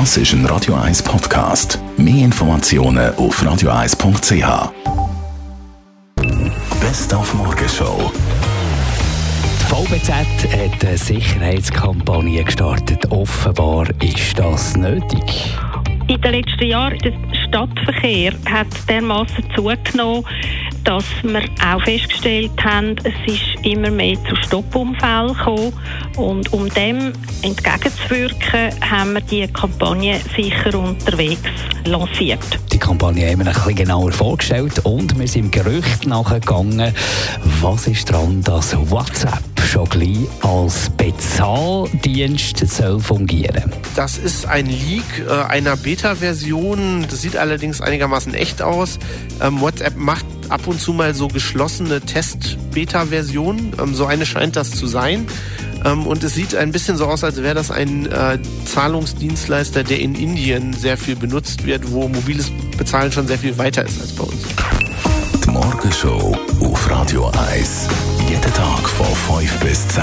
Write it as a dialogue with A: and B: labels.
A: Das ist ein Radio 1 Podcast. Mehr Informationen auf radio1.ch. Best auf Morgenshow.
B: Die VBZ hat eine Sicherheitskampagne gestartet. Offenbar ist das nötig.
C: In den letzten Jahren der Stadtverkehr hat dermaßen zugenommen, dass wir auch festgestellt haben, es ist immer mehr zu Stoppunfällen gekommen. Und um dem entgegenzuwirken, haben wir die Kampagne sicher unterwegs lanciert.
B: Die Kampagne haben wir ein bisschen genauer vorgestellt und wir sind im Gerücht nachgegangen, was ist daran, dass WhatsApp schon gleich als Bezahldienst soll fungieren
D: Das ist ein Leak äh, einer Beta-Version. Das sieht allerdings einigermaßen echt aus. Ähm, WhatsApp macht ab und zu mal so geschlossene Test-Beta-Versionen. Ähm, so eine scheint das zu sein. Ähm, und es sieht ein bisschen so aus, als wäre das ein äh, Zahlungsdienstleister, der in Indien sehr viel benutzt wird, wo mobiles Bezahlen schon sehr viel weiter ist als bei uns.
A: Die Morgenshow auf Radio 1. Jeden Tag von 5 bis 10.